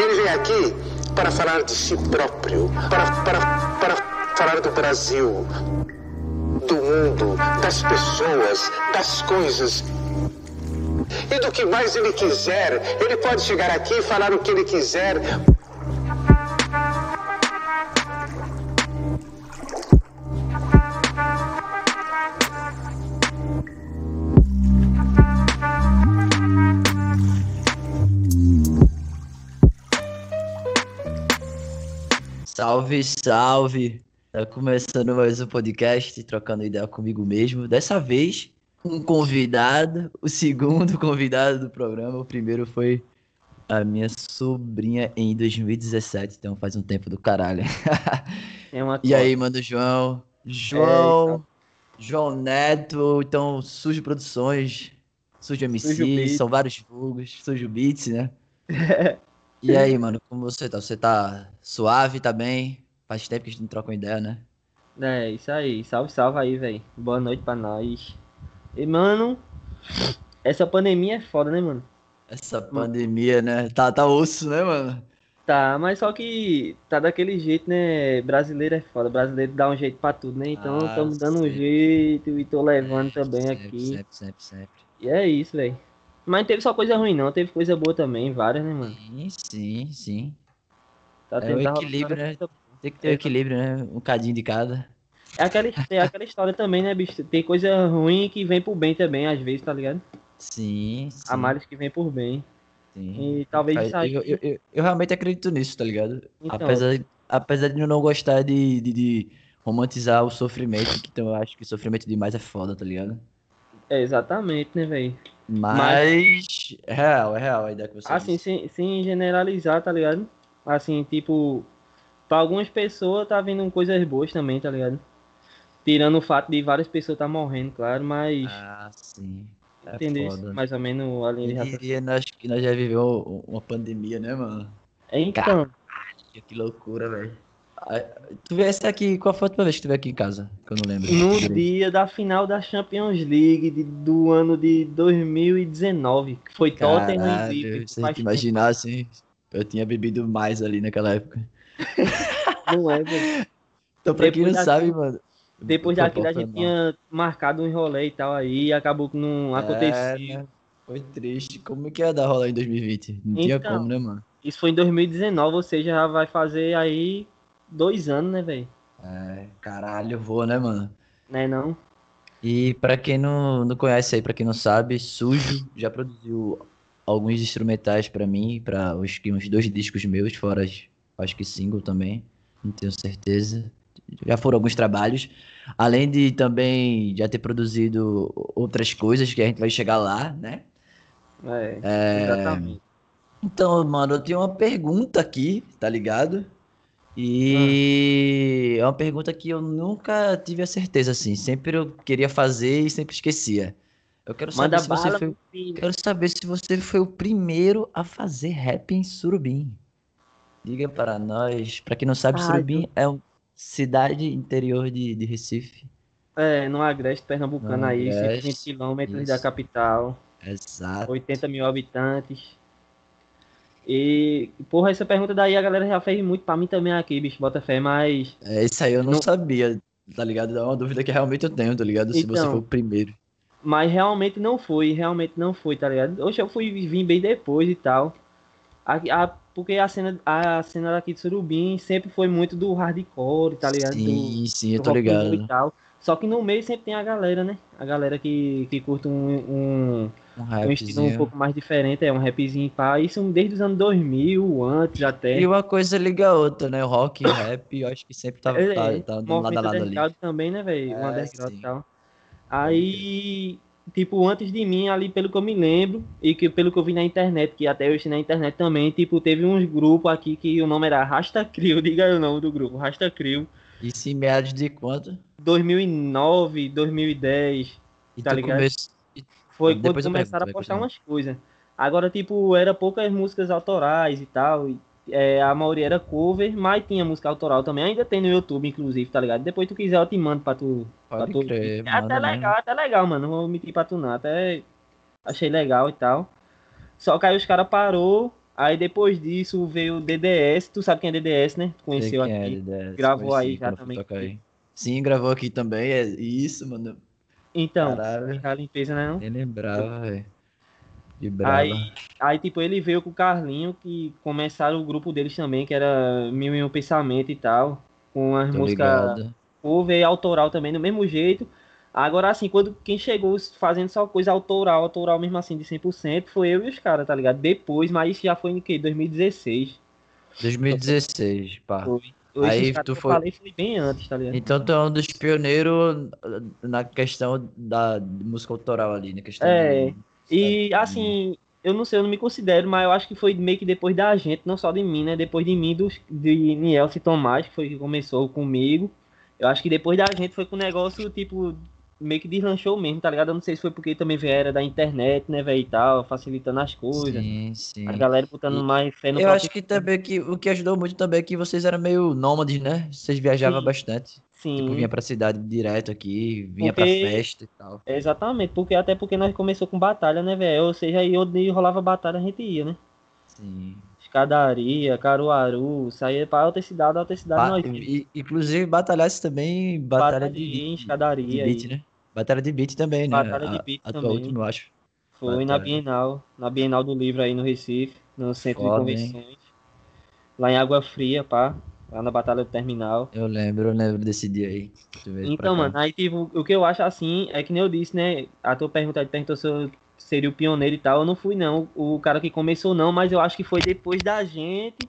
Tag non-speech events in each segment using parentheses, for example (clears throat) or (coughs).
Ele vem aqui para falar de si próprio, para, para, para falar do Brasil, do mundo, das pessoas, das coisas. E do que mais ele quiser. Ele pode chegar aqui e falar o que ele quiser. Salve, salve! Tá começando mais um podcast, trocando ideia comigo mesmo. Dessa vez, um convidado, o segundo (laughs) convidado do programa. O primeiro foi a minha sobrinha em 2017, então faz um tempo do caralho. (laughs) É uma E aí, mano, João? João, João Neto, então Sujo Produções, Sujo MC, Sujo são vários vulgos, Sujo Beats, né? (laughs) E aí, mano, como você tá? Você tá suave, tá bem? Faz tempo que a gente não troca uma ideia, né? É, isso aí. Salve, salve aí, velho. Boa noite pra nós. E, mano, essa pandemia é foda, né, mano? Essa pandemia, né? Tá, tá osso, né, mano? Tá, mas só que tá daquele jeito, né? Brasileiro é foda. Brasileiro dá um jeito pra tudo, né? Então Ah, estamos dando um jeito e tô levando também Sempre, aqui. Sempre, sempre, sempre. E é isso, velho. Mas não teve só coisa ruim, não. Teve coisa boa também, várias, né, mano? Sim, sim, sim. Tá É o equilíbrio, né? Tem que ter o equilíbrio, né? Um cadinho de cada. É aquela, é aquela história também, né, bicho? Tem coisa ruim que vem por bem também, às vezes, tá ligado? Sim, sim. Há males que vem por bem. sim. E talvez Faz- isso aí. Eu, eu, eu, eu realmente acredito nisso, tá ligado? Então. Apesar, apesar de eu não gostar de, de, de romantizar o sofrimento, que então eu acho que sofrimento demais é foda, tá ligado? É, exatamente, né, velho? Mas é real, é real a ideia que você Assim, disse. sem, sem generalizar, tá ligado? Assim, tipo, pra algumas pessoas tá vindo coisas boas também, tá ligado? Tirando o fato de várias pessoas tá morrendo, claro, mas. Ah, sim. É entendeu? foda. Mais ou menos a linha de diria nós, que nós já vivemos uma pandemia, né, mano? Então, Que loucura, velho. Ah, Tu viesse aqui, qual foi a última vez que tu veio aqui em casa? Que eu não lembro. no direito. dia da final da Champions League de- do ano de 2019, que foi Tottenham e Caralho, Liverpool. se a gente imaginasse, eu tinha bebido mais ali naquela época. (laughs) Não é, velho. Então, pra quem não sabe, mano. Depois daquilo a gente mal. tinha marcado um rolê e tal aí, e acabou que não aconteceu. É, né? Foi triste. Como é que ia dar rolar em 2020? Não tinha Então. como, né, mano? Isso foi em 2019, ou seja, já vai fazer aí dois anos, né, velho? É, caralho, voa, né, mano? Né não? E pra quem não, não conhece aí, pra quem não sabe, Sujo já produziu alguns instrumentais pra mim, pra os que uns dois discos meus, fora acho que single também, não tenho certeza. Já foram alguns trabalhos, além de também já ter produzido outras coisas que a gente vai chegar lá, né? É, exatamente. Então, mano, eu tenho uma pergunta aqui, tá ligado? E é uma pergunta que eu nunca tive a certeza, assim. Sempre eu queria fazer e sempre esquecia. Eu quero saber se você foi, quero saber se você foi o primeiro a fazer rap em Surubim. Diga para nós. Pra quem não sabe, Ai, Surubim é uma cidade interior de, de Recife. É, no Agreste Pernambucano No aí, Agreste, 120 quilômetros da capital, Exato. 80 mil habitantes. E, porra, essa pergunta daí a galera já fez muito pra mim também aqui, bicho, bota fé, mas É isso aí, eu não, Não- sabia, tá ligado? É uma dúvida que realmente eu tenho, tá ligado? Se você Então. foi o primeiro. Mas realmente não foi, realmente não foi, tá ligado? Hoje eu fui vim bem depois e tal. A, a- porque a cena, a cena daqui de Surubim sempre foi muito do hardcore, tá ligado? Sim, sim, eu do tô rock and roll ligado. e tal. Só que no meio sempre tem a galera, né? A galera que, que curte um, um, Um um estilo um pouco mais diferente, é um rapzinho pá. Isso desde os anos 2000, antes até. E uma coisa liga a outra, né? O rock e (coughs) rap, eu acho que sempre tá, É, tá andando lado a lado ali. também, né, velho? Um É, underground sim. e tal. Aí, tipo, antes de mim, ali pelo que eu me lembro, e que pelo que eu vi na internet, que até hoje na internet também, tipo, teve uns grupos aqui que o nome era Rasta Crio, (laughs) diga o nome do grupo, Rasta Crio. Isso em meados de quanto? 2009, 2010, E Tá ligado? começou... foi Depois quando começaram pergunto, a postar umas coisas. Agora, tipo, era poucas músicas autorais e tal, e, é, a maioria era cover, mas tinha música autoral também, ainda tem no YouTube, inclusive, tá ligado? Depois tu quiser eu te mando pra tu, pra Pode tu crer, É até mesmo. legal, até legal, mano. Não vou mentir pra tu não. Até achei legal e tal. Só que aí os caras parou. Aí depois disso veio o DDS. Tu sabe quem é DDS, né? Tu conheceu é, aqui. DDS, gravou aí já também. aí. Sim, gravou aqui também. É isso, mano. Então, Caralho. a limpeza, né? Não? Nem lembrava, velho. Aí, aí, tipo, ele veio com o Carlinho, que começaram o grupo deles também, que era Mil e Um Pensamento e tal. Com as Tô músicas cover e autoral também, do mesmo jeito. Agora, assim, quando quem chegou fazendo só coisa autoral, autoral mesmo assim, de 100%, foi eu e os caras, tá ligado? Depois, mas isso já foi em que? 2016. 2016, pá. Foi. Aí Esses caras tu foi- falei foi bem antes, tá ligado? Então tu é um dos pioneiros na questão da de música autoral ali, na questão É, do- E assim, eu não sei, eu não me considero, mas eu acho que foi meio que depois da gente, não só de mim, né? Depois de mim, dos, de Nielce e Tomás, que foi que começou comigo. Eu acho que depois da gente foi com o negócio, tipo, meio que deslanchou mesmo, tá ligado? Eu não sei se foi porque também veio era da internet, né, velho, e tal, facilitando as coisas. Sim, sim. A galera botando E- mais fé no Eu próprio- acho que também que o que ajudou muito também é que vocês eram meio nômades, né? Vocês viajavam Sim. bastante. Sim, Tipo, vinha pra cidade direto aqui, vinha Porque- pra festa e tal. exatamente, porque até porque nós começou com batalha, né, velho? Ou seja, aí onde rolava batalha a gente ia, né? Sim. Escadaria, Caruaru, saía pra outra cidade, outra cidade Ba- nós ia. inclusive batalhasse também batalha Batalha de, de escadaria beat, aí. né? Batalha de beat também, né? Batalha de A- beat a tua também. última, eu acho. Foi na Batalha. Bienal, na Bienal do Livro aí no Recife, no Centro Foda, de hein? Convenções. Lá em Água Fria, pá. Lá na Batalha do Terminal. Eu lembro, eu lembro desse dia aí. Então, mano, aí tipo, o que eu acho assim, é que nem eu disse, né? A tua pergunta perguntou se eu seria o pioneiro e tal. Eu não fui, não. O cara que começou, não, mas eu acho que foi depois da gente.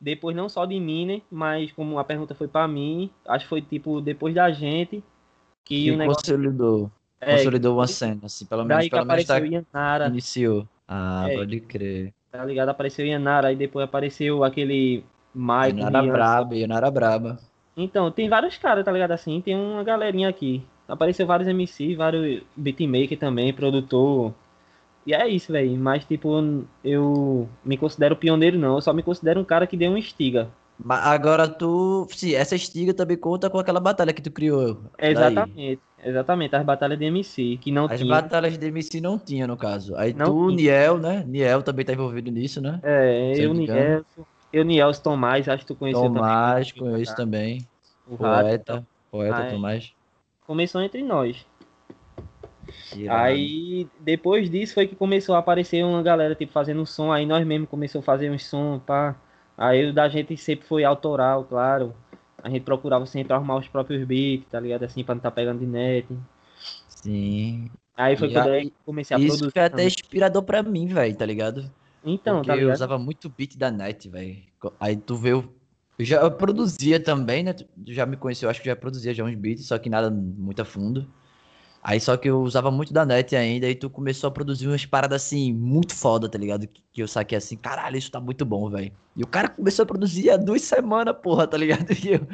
Depois não só de mim, né? Mas como a pergunta foi pra mim, acho que foi tipo depois da gente que Que o negócio. consolidou, É, consolidou uma cena, assim, pelo menos, daí pelo menos tá, apareceu Yanara, iniciou. Ah, É. pode crer. tá ligado? Apareceu Yanara, aí depois apareceu aquele Maicon. Yanara Rian, braba, Yanara braba. Então, tem vários caras, tá ligado? Assim, tem uma galerinha aqui. Apareceu vários MC, vários beatmaker também, produtor. E é isso, velho. Mas, tipo, eu me considero pioneiro, não. Eu só me considero um cara que deu um estiga. Mas agora tu, sim, essa estiga também conta com aquela batalha que tu criou. daí. Exatamente. Exatamente. As batalhas de MC, que não As tinha. batalhas de MC não tinha, no caso. Aí Não tu, tinha. Niel, né? Niel também tá envolvido nisso, né? É, eu. Nielson. Eu, Nielson Tomás, acho que tu conheceu Tomás, também. conheço também. O Rato. Poeta, poeta é. Tomás. Começou entre nós. Aí, depois disso, foi que começou a aparecer uma galera, tipo, fazendo som. Aí nós mesmo começou a fazer uns som, pá. Aí o da gente sempre foi autoral, claro. A gente procurava sempre arrumar os próprios beats, tá ligado? Assim, pra não tá pegando de net. Sim. Aí foi E quando aí, eu comecei a Isso produzir. foi até inspirador pra mim, velho, tá ligado? Então, Porque tá eu ligado? usava muito beat da net, velho. Aí tu vê o. Eu já eu produzia também, né? Tu já me conheceu, eu acho que já produzia já uns beats, só que nada muito a fundo. Aí só que eu usava muito da net ainda, e tu começou a produzir umas paradas assim, muito foda, tá ligado? Que, que eu saquei assim, caralho, isso tá muito bom, velho. E o cara começou a produzir há duas semanas, porra, tá ligado? (laughs) E eu,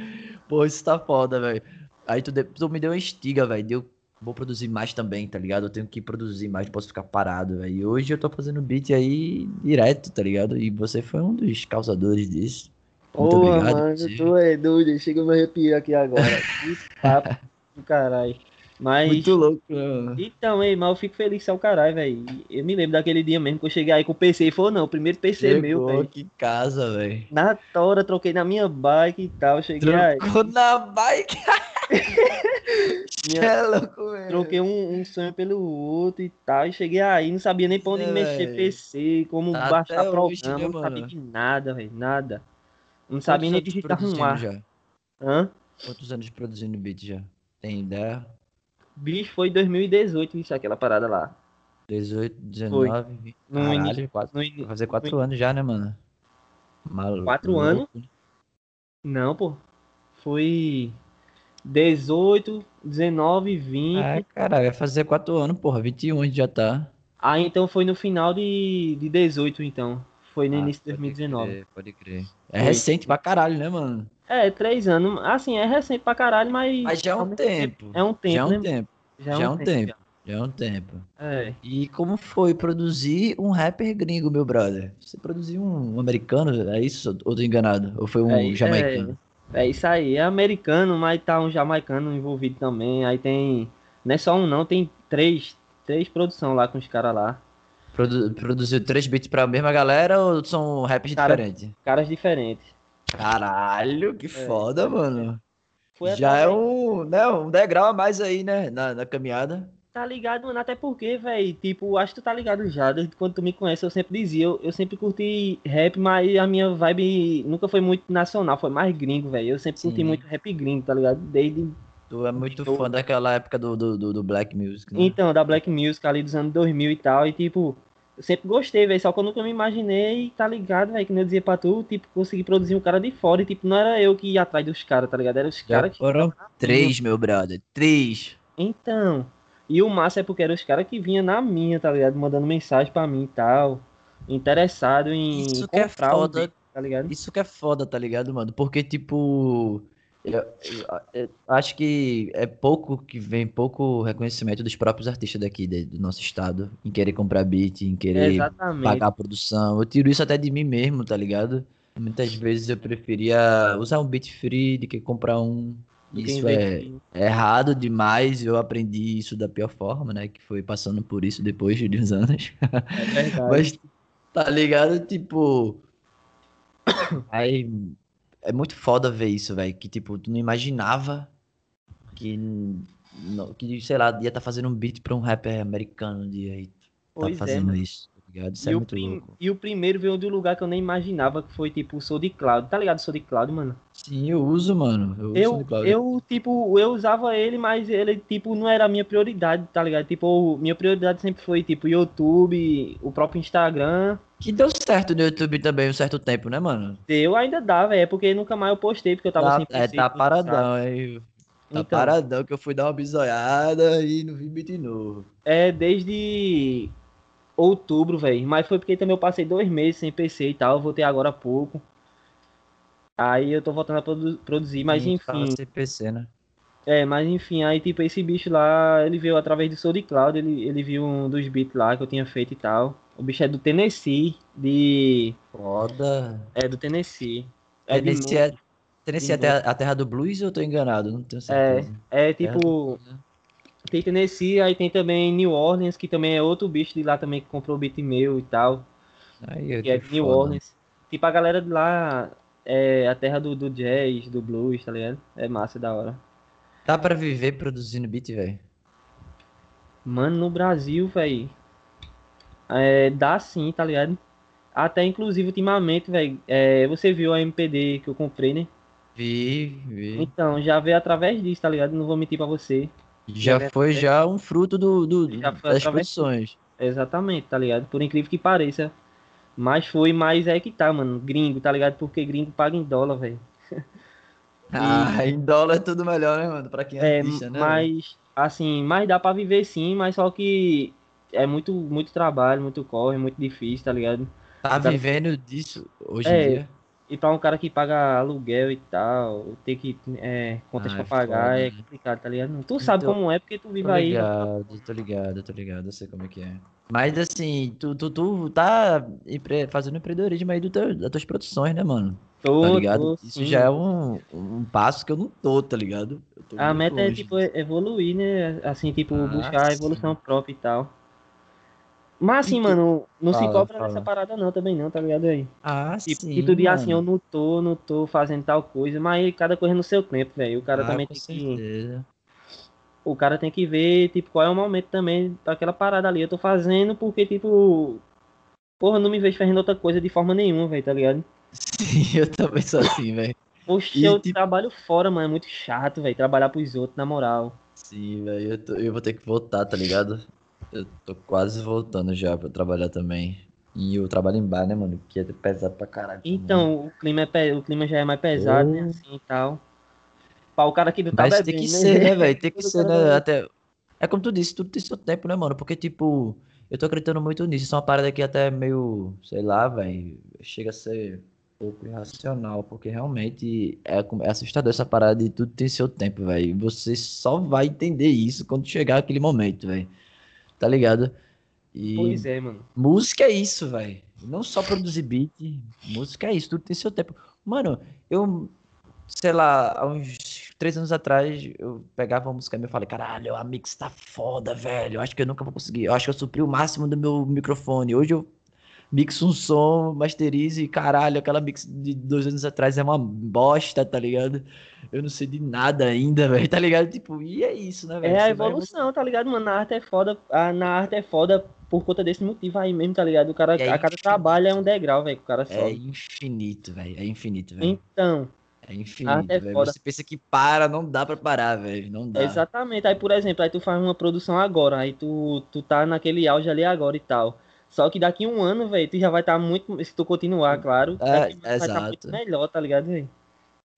pô, isso tá foda, velho. Aí tu, de- tu me deu uma estiga, velho. Deu, vou produzir mais também, tá ligado? Eu tenho que produzir mais, não posso ficar parado, velho. E hoje eu tô fazendo beat aí direto, tá ligado? E você foi um dos causadores disso. Muito Porra, obrigado, mano, tu é doido. Chega a me arrepiar aqui agora. (laughs) Que papo do caralho. Mas. Muito louco, né, mano. Então, ei, mas eu fico feliz que é o caralho, velho. Eu me lembro daquele dia mesmo que eu cheguei aí com o PC e falou, não, o primeiro PC é meu, Chegou velho. aqui em casa, velho. Na tora, troquei na minha bike e tal. Cheguei aí, Trocou na bike. (laughs) Minha- É louco, velho. troquei um, um sonho pelo outro e tal. E cheguei aí, não sabia nem pra onde É, mexer velho. PC, como Tá baixar até hoje, programa, né, não sabia de nada, velho, nada. Não sabia nem digitar um ar. já? Hã? Quantos anos produzindo beat já? Tem ideia? Bicho, foi em 2018 isso, aquela parada lá. 18, 19, 20. No Caralho, início- quatro, No vai fazer 4 anos já, né, mano? Maluco. Quatro anos? Não, pô. Foi 18, 19, 20. Ah, caralho, vai fazer 4 anos, porra. 21 a gente já tá. Ah, então foi no final de, de 18, então. Foi no Ah, início de pode 2019. crer, pode crer. É Foi. recente pra caralho, né, mano? É, três anos. Assim, é recente pra caralho, mas. Mas já é um mesmo tempo. É um tempo, Já é um né? tempo. Já é um tempo. Já é um tempo. É. E como foi produzir um rapper gringo, meu brother? Você produziu um americano, é isso? Ou tô enganado? Ou foi um É, jamaicano? É isso aí. É americano, mas tá um jamaicano envolvido também. Aí tem. Não é só um, não, tem três. Três produções lá com os caras lá. Produ produziu três beats pra mesma galera ou são raps Cara- diferentes? Caras diferentes. Caralho, que foda, mano. Foi Já é um, né, um degrau a mais aí, né, na, na caminhada. Tá ligado, mano? Até porque, velho, tipo, acho que tu tá ligado já. Desde quando tu me conhece, eu sempre dizia, eu, eu sempre curti rap, mas a minha vibe nunca foi muito nacional, foi mais gringo, velho. Eu sempre curti Sim. muito rap gringo, tá ligado? Desde. Tu é muito Estou- fã daquela época do, do, do, do Black Music, né? Então, da Black Music ali dos anos 2000 e tal. E, tipo, eu sempre gostei, velho. Só que eu nunca me imaginei, tá ligado, velho? Que nem eu dizia pra tu, tipo, conseguir produzir um cara de fora. E, tipo, não era eu que ia atrás dos caras, tá ligado? Era os caras que. foram três, meu brother. Três. Então. E o massa é porque eram os caras que vinham na minha, tá ligado? Mandando mensagem pra mim e tal. Interessado em Isso que é foda. tá ligado? Isso que é foda, tá ligado, mano? Porque, tipo. Eu, eu- eu acho que é pouco que vem pouco reconhecimento dos próprios artistas daqui, de- do nosso estado, em querer comprar beat, em querer Exatamente. pagar a produção. Eu tiro isso até de mim mesmo, tá ligado? Muitas vezes eu preferia usar um beat free do que comprar um. Isso é, é errado demais. Eu aprendi isso da pior forma, né? Que foi passando por isso depois de uns anos. É verdade. (laughs) Mas, tá ligado? Tipo. (coughs) Aí. É muito foda ver isso, velho. Que, tipo, tu não imaginava que. não- que, sei lá, ia estar fazendo um beat pra um rapper americano dia aí. Tá é, fazendo mano. isso, tá ligado? Isso E, é o muito prim- louco. e o primeiro veio de um lugar que eu nem imaginava, que foi tipo o Soul de Cloud. Tá ligado, Soul de Cloud, mano? Sim, eu uso, mano. Eu, uso Eu, SoundCloud. eu, tipo, eu usava ele, mas ele, tipo, não era a minha prioridade, tá ligado? Tipo, minha prioridade sempre foi, tipo, YouTube, o próprio Instagram. Que deu certo no YouTube também um certo tempo, né, mano? Eu ainda dava, é porque nunca mais eu postei, porque eu tava Tá, sem é, tá paradão, aí. Tá Então, paradão que eu fui dar uma bisoiada e não vi beat novo. é desde outubro, velho. Mas foi porque também eu passei dois meses sem PC e tal. Eu voltei agora há pouco. Aí eu tô voltando a produ- produzir, mas Sim, enfim. sem PC, né? É, mas enfim, aí tipo, esse bicho lá, ele veio através do SoundCloud, ele, ele viu um dos beats lá que eu tinha feito e tal. O bicho é do Tennessee, de... Foda. É do Tennessee. É, de Tennessee Mo- é, Tennessee é a terra, a terra do blues ou eu tô enganado? Não tenho certeza. é Terra tipo, né? tem Tennessee, aí tem também New Orleans, que também é outro bicho de lá também que comprou o beat meu e tal, Aí, que é de New. Orleans. Tipo, a galera de lá é a terra do, do jazz, do blues, tá ligado? É massa, da hora. Dá pra viver produzindo beat, velho? Mano, no Brasil, velho, é, dá sim, tá ligado? Até inclusive ultimamente, velho, é, você viu a MPD que eu comprei, né? Vi, vi. Então, já veio através disso, tá ligado? Não vou mentir pra você. Já já foi já um fruto do, do- das através- produções. Exatamente, tá ligado? Por incrível que pareça. Mas foi, mas é que tá, mano. Gringo, tá ligado? Porque gringo paga em dólar, velho. (laughs) Ah, em dólar é tudo melhor, né, mano? Pra quem é É, artista, né? mas, assim, mas dá pra viver sim, mas só que é muito, muito trabalho, muito corre, muito difícil, tá ligado? Tá vivendo disso hoje É, em dia? E pra um cara que paga aluguel e tal, ter que, é, contas Ah, pra é pagar foda, é né? complicado, tá ligado? Tu sabe Então, como é, porque tu vive Tô aí. ligado, tô ligado, tô ligado, eu sei como é que é. Mas assim, tu, tu, tu tá fazendo empreendedorismo aí do teu, das tuas produções, né, mano? Tô, Tá ligado? tô, Isso já é um, um passo que eu não tô, tá ligado? Tô A meta é, longe tipo, disso. evoluir, né? Assim, tipo, Ah, buscar a evolução própria e tal. Mas assim, E mano, não se Fala, cobra fala. nessa parada não, também não, tá ligado aí? Ah, Tipo, sim, e tu diz assim, eu não tô, não tô fazendo tal coisa, mas cada coisa no seu tempo, velho. O cara Ah, também com tem que. certeza. O cara tem que ver, tipo, qual é o momento também daquela parada ali. Eu tô fazendo porque, tipo. Porra, não me vejo fazendo outra coisa de forma nenhuma, velho, tá ligado? Sim, (laughs) eu também sou assim, velho. Poxa, E, eu tipo- trabalho fora, mano. É muito chato, velho. Trabalhar pros outros, na moral. Sim, velho, eu, tô- eu vou ter que voltar, tá ligado? Eu tô quase voltando já pra trabalhar também. E eu trabalho em bar, né, mano? Que é pesado pra caralho. Então, o clima, é pe- o clima já é mais pesado, né? Assim e tal. Pra o cara que não tá Mas tem que né? ser, né, velho? Tem (laughs) que ser, né? Até... É como tu disse, tudo tem seu tempo, né, mano? Porque, tipo, eu tô acreditando muito nisso. Isso é uma parada que até é meio, sei lá, velho. Chega a ser um pouco irracional, porque realmente é, é assustador essa parada de tudo tem seu tempo, velho. Você só vai entender isso quando chegar aquele momento, velho. Tá ligado? E Pois é, mano. música é isso, velho. Não só produzir beat, música é isso, tudo tem seu tempo. Mano, eu sei lá, há uns três anos atrás, eu pegava uma música minha e falei, caralho, a mix tá foda, velho. Eu acho que eu nunca vou conseguir. Eu acho que eu supri o máximo do meu microfone. Hoje eu mixo um som, masterizo e caralho, aquela mix de dois anos atrás é uma bosta, tá ligado? Eu não sei de nada ainda, (laughs) velho, tá ligado? Tipo, e é isso, né, velho? É a Você vai evolução, tá ligado, mano? Na arte é foda. a- Na arte é foda por conta desse motivo aí mesmo, tá ligado? O cara, é a cada trabalho é um degrau, velho, que o cara É infinito, velho. É infinito, velho. Então, É infinito, é. Você pensa que para, não dá pra parar, velho. Não dá. exatamente. Aí, por exemplo, aí tu faz uma produção agora, aí tu, tu tá naquele auge ali agora e tal. Só que daqui um ano, velho, tu já vai estar muito. Se tu continuar, claro, É, daqui um ano vai estar exato. muito melhor, tá ligado, velho?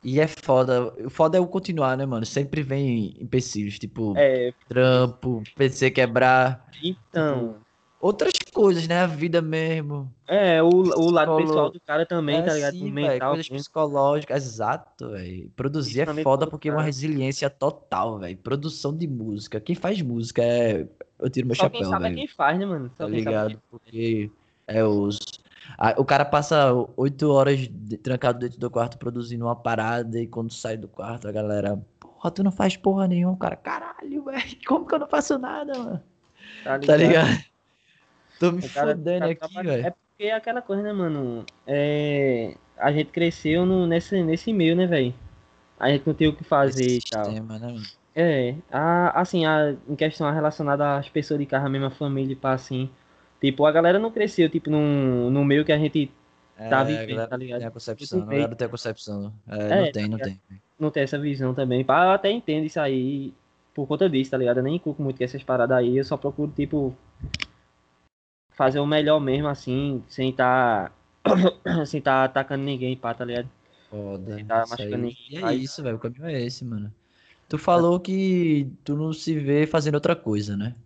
E é foda. O foda é o continuar, né, mano? Sempre vem empecilhos, tipo, É, trampo, PC quebrar, então. Outras coisas, né? A vida mesmo. É, o, o lado pessoal do cara também, é tá ligado? velho, mental. coisas mesmo. psicológicas, exato, velho. Produzir Isso é foda porque é uma cara. resiliência total, velho. Produção de música. Quem faz música é. Eu tiro meu Só quem chapéu, sabe é velho. quem faz, né, mano? Só Tá quem sabe é ligado? Porque é os. o cara passa oito horas trancado dentro do quarto produzindo uma parada e quando sai do quarto a galera. Porra, tu não faz porra nenhuma, cara. Caralho, velho. (laughs) Como que eu não faço nada, mano? Tá Tá ligado? Tô me cara- fodendo cara aqui, velho. É porque é aquela coisa, né, mano? É... A gente cresceu no, nesse, nesse meio, né, velho? A gente não tem o que fazer Esse e tal. sistema, né? É, a, assim, a, em questão relacionada às pessoas de casa, a mesma família, pá, assim. Tipo, a galera não cresceu, tipo, num, no meio que a gente Tá É, vivendo, a galera tá ligado? Tem a concepção, Tudo a galera tem a concepção. É, É, não tá tem, não tem. não tem essa visão também. Pá, eu até entendo isso aí por conta disso, tá ligado? Eu nem curto muito com essas paradas aí, eu só procuro, tipo, fazer o melhor mesmo, assim, sem tá. (coughs) sem tá atacando ninguém, pá, tá ligado? Foda. Você tá machucando E é isso, velho. O caminho é esse, mano. Tu falou que tu não se vê fazendo outra coisa, né?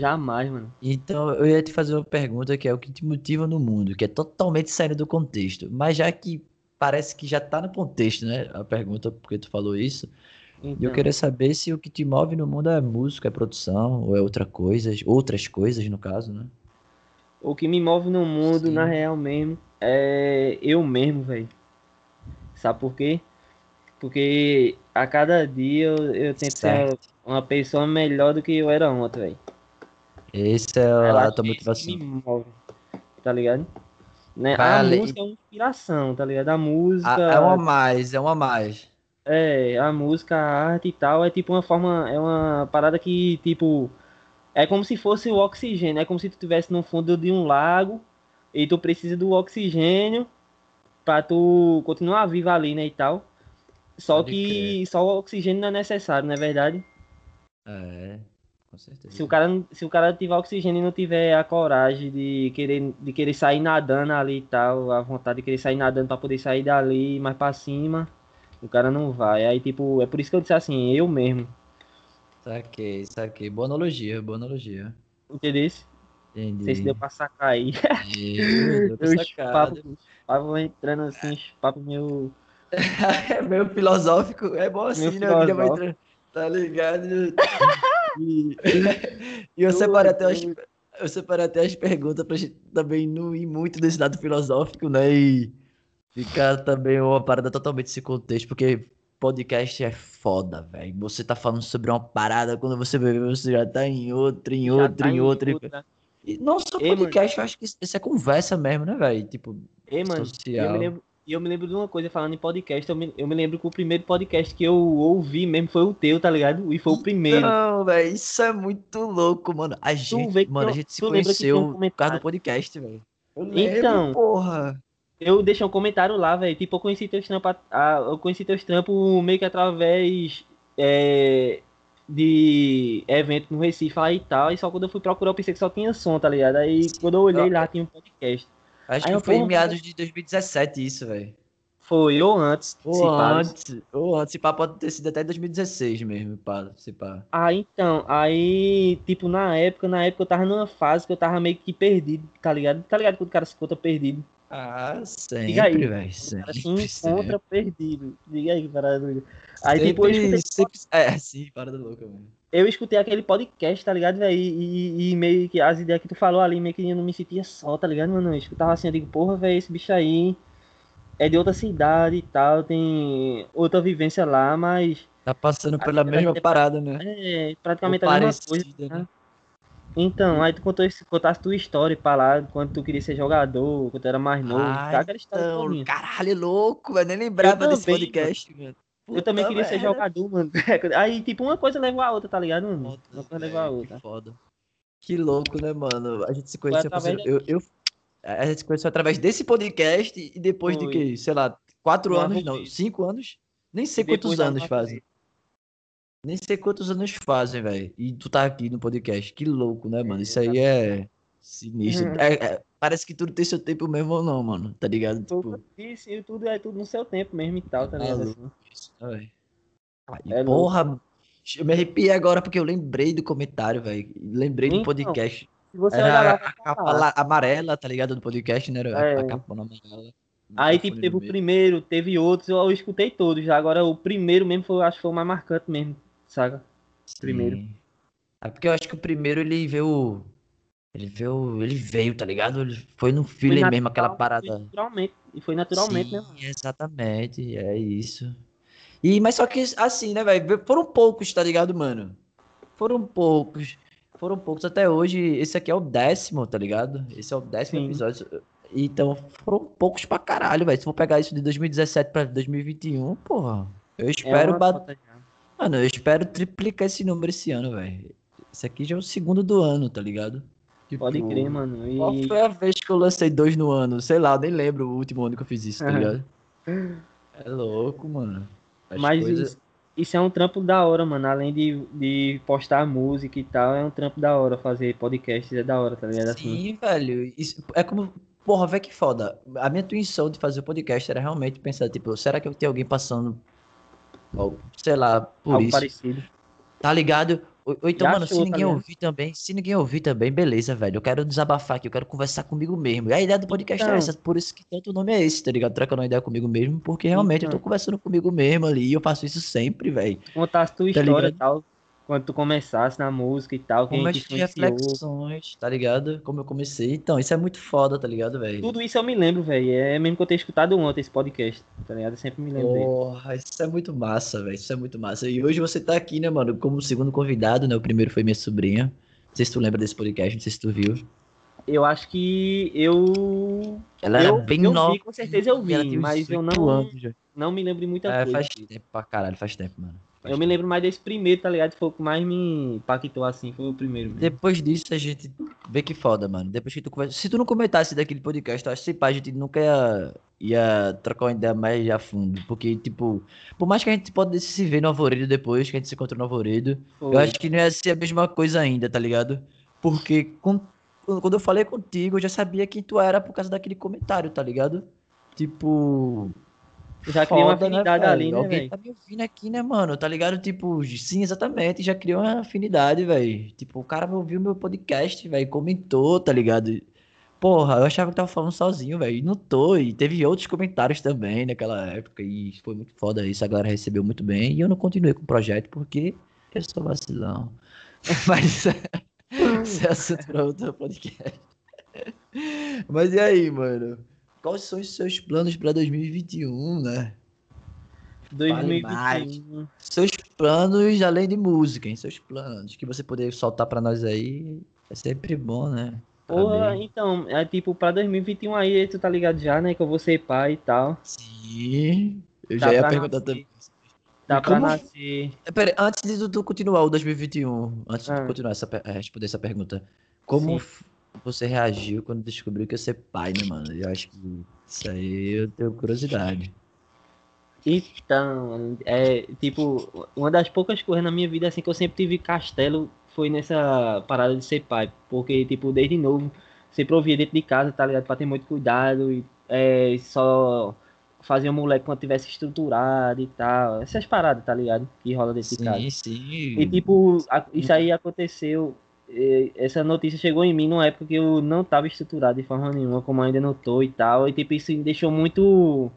Jamais, mano. Então eu ia te fazer uma pergunta que é o que te motiva no mundo, que é totalmente saindo do contexto. Mas já que parece que já tá no contexto, né? A pergunta porque tu falou isso. E eu Então, queria saber se o que te move no mundo é música, é produção, ou é outra coisa, outras coisas no caso, né? O que me move no mundo, Sim. na real mesmo, é eu mesmo, velho. Sabe por quê? Porque a cada dia eu, eu tento ser Certo. uma pessoa melhor do que eu era ontem, velho. Essa é a tua isso motivação. que me move, tá ligado? Né? A música é uma inspiração, tá ligado? A Ah, música, É uma a mais, é uma a mais. é, a música, a arte e tal, é tipo uma forma, é uma parada que, tipo, é como se fosse o oxigênio, é como se tu estivesse no fundo de um lago e tu precisa do oxigênio pra tu continuar vivo ali, né, e tal. Só Pode que só o oxigênio não é necessário, não é verdade? É, com certeza. Se o cara, se o cara tiver oxigênio e não tiver a coragem de querer, de querer sair nadando ali e tal, a vontade de querer sair nadando pra poder sair dali mais pra cima, o cara não vai. Aí, tipo, é por isso que eu disse assim, eu mesmo, Saquei, saquei. Boa analogia, boa analogia. entendeu? Entendi. Não sei se deu pra sacar aí. Deu Os papos, papos entrando assim, os papos meio. (laughs) É meio filosófico, é bom assim, né? Entrando, tá ligado? (laughs) E, e eu separei até as, eu separei até as perguntas pra gente também não ir muito desse lado filosófico, né? E ficar também uma parada totalmente sem contexto, porque podcast é foda, velho. Você tá falando sobre uma parada, quando você vê, você já tá em outra, em Já outra, tá em outra. e- né? E não só Ei, podcast, eu acho que isso é conversa mesmo, né, velho? Tipo, Ei, mano, eu social. me lembro. E eu me lembro de uma coisa falando em podcast. Eu me, eu me lembro que o primeiro podcast que eu ouvi mesmo foi o teu, tá ligado? E foi o primeiro. Não, velho, isso é muito louco, mano. A gente, mano, a tem- gente se tem um conheceu por causa do podcast, velho. Eu Então. porra. Eu deixei um comentário lá, velho. Tipo, eu conheci teus trampos. ah, eu conheci teus trampos meio que através é, de evento no Recife lá e tal. E só quando eu fui procurar, eu pensei que só tinha som, tá ligado? Aí quando eu olhei lá, tinha um podcast. Acho Aí que foi em meados de 2017 isso, velho. Foi, ou antes. Ou se pá. antes, ou antes, se pá, pode ter sido até 2016 mesmo, pá, se pá. Ah, então, aí, tipo, na época, na época eu tava numa fase que eu tava meio que perdido, tá ligado? Tá ligado quando o cara se encontra perdido? Ah, Diga aí. sempre, velho, sempre, encontra perdido. Diga aí, parada doida. Aí, sempre, tipo, eu escutei, sempre, é, sim, parada louca, mano. eu escutei aquele podcast, tá ligado, velho? E, e- e meio que as ideias que tu falou ali, meio que eu não me sentia só, tá ligado, mano? Eu escutava assim, eu digo, porra, velho, esse bicho aí é de outra cidade e tal, tem outra vivência lá, mas Tá passando pela mesma parada, né? é praticamente Ou a mesma coisa. né? né? Então, aí tu contou esse, contasse tua história pra lá, quando tu queria ser jogador, quando tu era mais novo, Ah, tá aquela história Então, caralho, louco, velho. Nem lembrava Eu desse também, podcast, mano. Eu também Puta queria ser merda. jogador, mano. (laughs) Aí, tipo, uma coisa levou a outra, tá ligado, mano? Foda, Uma coisa levou a que outra. foda. Que louco, né, mano? A gente se conheceu. eu, eu, a gente se conheceu através desse podcast e depois de Foi. que, sei lá, quatro No anos, não, cinco anos? Nem sei quantos anos fazem. Nem sei quantos anos fazem, velho. E tu tá aqui no podcast. Que louco, né, mano? Isso aí é sinistro. Uhum. É- é- parece que tudo tem seu tempo mesmo ou não, mano. Tá ligado? Tudo, Tipo, isso, e tudo é tudo no seu tempo mesmo e tal, tá ligado? Assim. isso, velho? E É louco. porra, eu me arrepiei agora porque eu lembrei do comentário, velho. Lembrei do Então, podcast. Se você Era olhar lá, a capa lá- amarela, tá ligado? Do podcast, né? É. a capa amarela. Aí, tipo, teve o primeiro, teve outros, eu, eu escutei todos já. Agora, o primeiro mesmo, foi, acho que foi o mais marcante mesmo, primeiro. Sim. É porque eu acho que o primeiro ele veio. Ele veio. Ele veio, tá ligado? Ele foi no Foi natural, mesmo, aquela foi parada. Naturalmente. E foi naturalmente, Sim, né, exatamente, é isso. E, mas só que assim, né, velho? Foram poucos, tá ligado, mano? Foram poucos. Foram poucos até hoje. Esse aqui é o décimo, tá ligado? Esse é o décimo Sim. episódio. Então, foram poucos pra caralho, velho. Se for pegar isso de 2017 pra 2021, porra. Eu É espero uma ba- cota já. Mano, eu espero triplicar esse número esse ano, velho. Esse aqui já é o segundo do ano, tá ligado? Pode Tipo, crer, mano. E... Qual foi a vez que eu lancei dois no ano? Sei lá, nem lembro o último ano que eu fiz isso, tá ligado? É louco, mano. As Mas coisas- isso, isso é um trampo da hora, mano. Além de, de postar música e tal, é um trampo da hora. Fazer podcast é da hora, tá ligado? Assim. Sim, velho. Isso é como. Porra, velho, que foda. A minha intuição de fazer o podcast era realmente pensar, tipo, será que eu tenho alguém passando. Sei lá, por Algo isso. parecido. Tá ligado? Ou, ou então, Já mano, se tá ninguém ligado? ouvir também, se ninguém ouvir também, beleza, velho. Eu quero desabafar aqui, eu quero conversar comigo mesmo. E a ideia do podcast é Então. essa, por isso que tanto o nome é esse, tá ligado? Trocando uma ideia comigo mesmo, porque realmente eu tô Então. conversando comigo mesmo ali, e eu faço isso sempre, velho. Contasse tua Tá história e tal. Quando tu começasse na música e tal, quem Como te influenciou. reflexões, tá ligado? Como eu comecei. Então, isso é muito foda, tá ligado, velho? Tudo isso eu me lembro, velho. É mesmo que eu tenho escutado ontem esse podcast, tá ligado? Eu sempre me lembro dele. Porra, isso é muito massa, velho. Isso é muito massa. E hoje você tá aqui, né, mano, como segundo convidado, né? O primeiro foi minha sobrinha. Não sei se tu lembra desse podcast, não sei se tu viu. Eu acho que eu. Ela era eu, bem eu nova. vi, com certeza eu vi, mas eu 18 não, anos não me lembro de muita É, coisa. faz tempo pra caralho, faz tempo, mano. Eu me lembro mais desse primeiro, tá ligado? Foi o que mais me impactou assim, foi o primeiro. mesmo. Depois disso, a gente vê que foda, mano. Depois que tu conversa. Se tu não comentasse daquele podcast, eu acho que pá, a gente nunca ia, ia trocar uma ideia mais a fundo. Porque, tipo, por mais que a gente pudesse se ver no Alvoredo depois, que a gente se encontrou no Alvoredo, eu Foi. acho que não ia ser a mesma coisa ainda, tá ligado? Porque com- quando eu falei contigo, eu já sabia quem tu era por causa daquele comentário, tá ligado? Tipo. Já criei uma né, afinidade velho? ali, né, Alguém tá me ouvindo aqui, né, mano? Tá ligado? Tipo, sim, exatamente. Já criou uma afinidade, velho. Tipo, o cara ouviu meu podcast, velho, comentou, tá ligado? Porra, eu achava que tava falando sozinho, velho. E não tô. E teve outros comentários também naquela época. E foi muito foda isso. A galera recebeu muito bem. E eu não continuei com o projeto porque eu sou vacilão. (laughs) Mas isso é, (laughs) isso é assunto pra outro podcast. Mas e aí, mano? Quais são os seus planos pra 2021, né? 2021. Seus planos além de música, hein? Seus planos que você poder soltar pra nós aí é sempre bom, né? Porra, então, é tipo, pra 2021 aí, tu tá ligado já, né? Que eu vou ser pai e tal. Sim. Eu Dá já ia perguntar nascer. também. Dá E pra como- nascer. É, Pera, antes de tu- continuar o 2021, antes de Ah. tu continuar essa, eh, responder essa pergunta, como Sim. Você reagiu quando descobriu que ia ser pai, né, mano? Eu acho que isso aí eu tenho curiosidade. Então, é tipo, uma das poucas coisas na minha vida assim que eu sempre tive castelo foi nessa parada de ser pai. Porque, tipo, desde novo, sempre ouvia dentro de casa, tá ligado? Pra ter muito cuidado e é, só fazer o moleque quando tivesse estruturado e tal. Essas paradas, tá ligado? Que rola dentro de casa. Sim, sim. E tipo, a- isso aí aconteceu. Essa notícia chegou em mim numa época que eu não tava estruturado de forma nenhuma, como ainda não tô e tal. E tipo, isso me deixou muito.